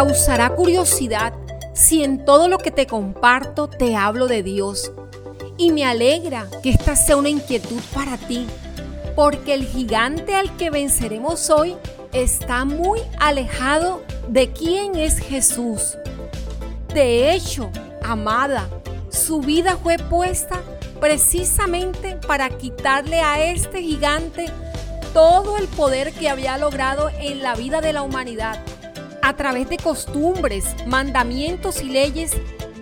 causará curiosidad si en todo lo que te comparto te hablo de Dios. Y me alegra que esta sea una inquietud para ti, porque el gigante al que venceremos hoy está muy alejado de quién es Jesús. De hecho, amada, su vida fue puesta precisamente para quitarle a este gigante todo el poder que había logrado en la vida de la humanidad a través de costumbres, mandamientos y leyes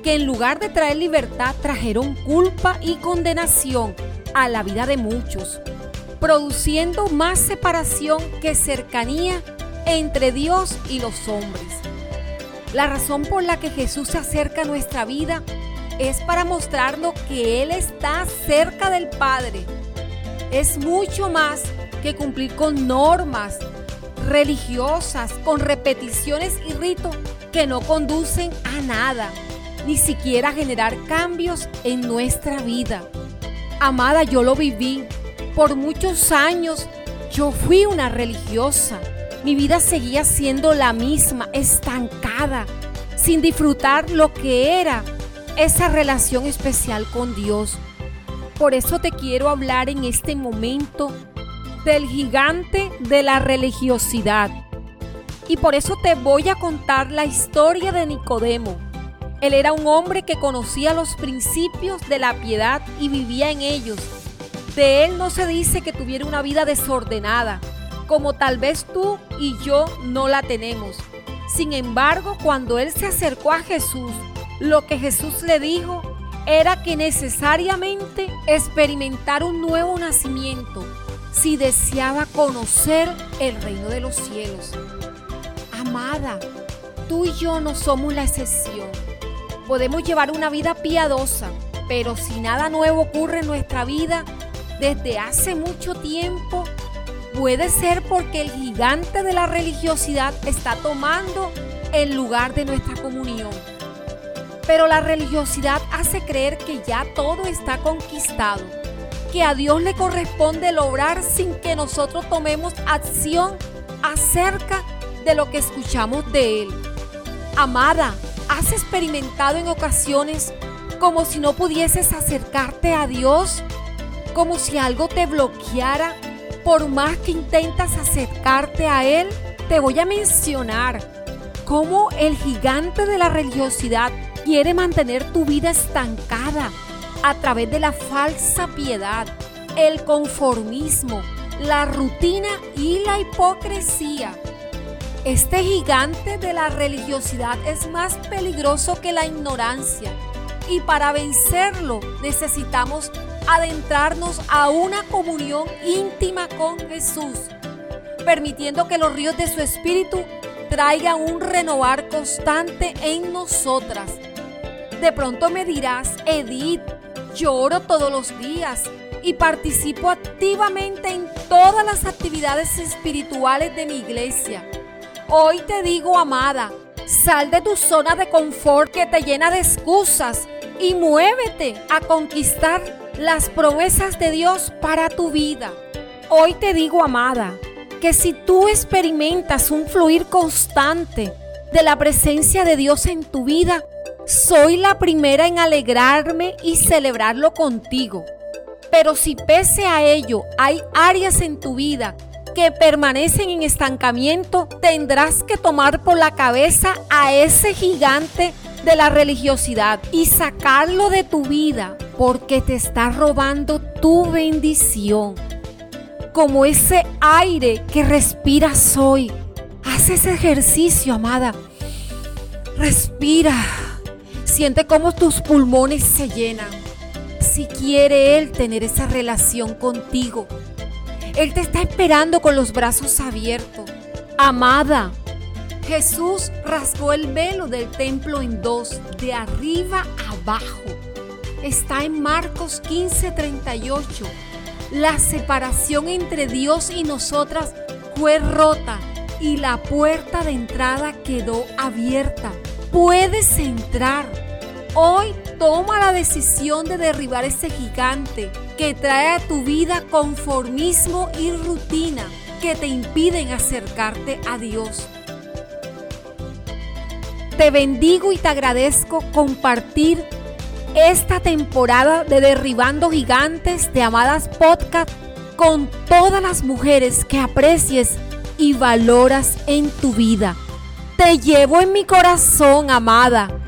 que en lugar de traer libertad trajeron culpa y condenación a la vida de muchos, produciendo más separación que cercanía entre Dios y los hombres. La razón por la que Jesús se acerca a nuestra vida es para mostrarnos que Él está cerca del Padre. Es mucho más que cumplir con normas religiosas, con repeticiones y ritos que no conducen a nada, ni siquiera a generar cambios en nuestra vida. Amada, yo lo viví. Por muchos años yo fui una religiosa. Mi vida seguía siendo la misma, estancada, sin disfrutar lo que era esa relación especial con Dios. Por eso te quiero hablar en este momento del gigante de la religiosidad. Y por eso te voy a contar la historia de Nicodemo. Él era un hombre que conocía los principios de la piedad y vivía en ellos. De él no se dice que tuviera una vida desordenada, como tal vez tú y yo no la tenemos. Sin embargo, cuando él se acercó a Jesús, lo que Jesús le dijo era que necesariamente experimentar un nuevo nacimiento si deseaba conocer el reino de los cielos. Amada, tú y yo no somos la excepción. Podemos llevar una vida piadosa, pero si nada nuevo ocurre en nuestra vida desde hace mucho tiempo, puede ser porque el gigante de la religiosidad está tomando el lugar de nuestra comunión. Pero la religiosidad hace creer que ya todo está conquistado que a Dios le corresponde lograr sin que nosotros tomemos acción acerca de lo que escuchamos de Él. Amada, ¿has experimentado en ocasiones como si no pudieses acercarte a Dios? Como si algo te bloqueara por más que intentas acercarte a Él. Te voy a mencionar cómo el gigante de la religiosidad quiere mantener tu vida estancada a través de la falsa piedad, el conformismo, la rutina y la hipocresía. Este gigante de la religiosidad es más peligroso que la ignorancia y para vencerlo necesitamos adentrarnos a una comunión íntima con Jesús, permitiendo que los ríos de su espíritu traigan un renovar constante en nosotras. De pronto me dirás, Edith, yo oro todos los días y participo activamente en todas las actividades espirituales de mi iglesia. Hoy te digo, amada, sal de tu zona de confort que te llena de excusas y muévete a conquistar las promesas de Dios para tu vida. Hoy te digo, amada, que si tú experimentas un fluir constante de la presencia de Dios en tu vida, soy la primera en alegrarme y celebrarlo contigo. Pero si pese a ello hay áreas en tu vida que permanecen en estancamiento, tendrás que tomar por la cabeza a ese gigante de la religiosidad y sacarlo de tu vida porque te está robando tu bendición. Como ese aire que respiras hoy. Haz ese ejercicio, amada. Respira. Siente cómo tus pulmones se llenan. Si quiere Él tener esa relación contigo, Él te está esperando con los brazos abiertos. Amada, Jesús rasgó el velo del templo en dos, de arriba abajo. Está en Marcos 15:38. La separación entre Dios y nosotras fue rota y la puerta de entrada quedó abierta. Puedes entrar Hoy toma la decisión de derribar ese gigante que trae a tu vida conformismo y rutina que te impiden acercarte a Dios. te bendigo y te agradezco compartir esta temporada de Derribando Gigantes de Amadas Podcast con todas las mujeres que aprecies y valoras en tu vida. Te llevo en mi corazón, amada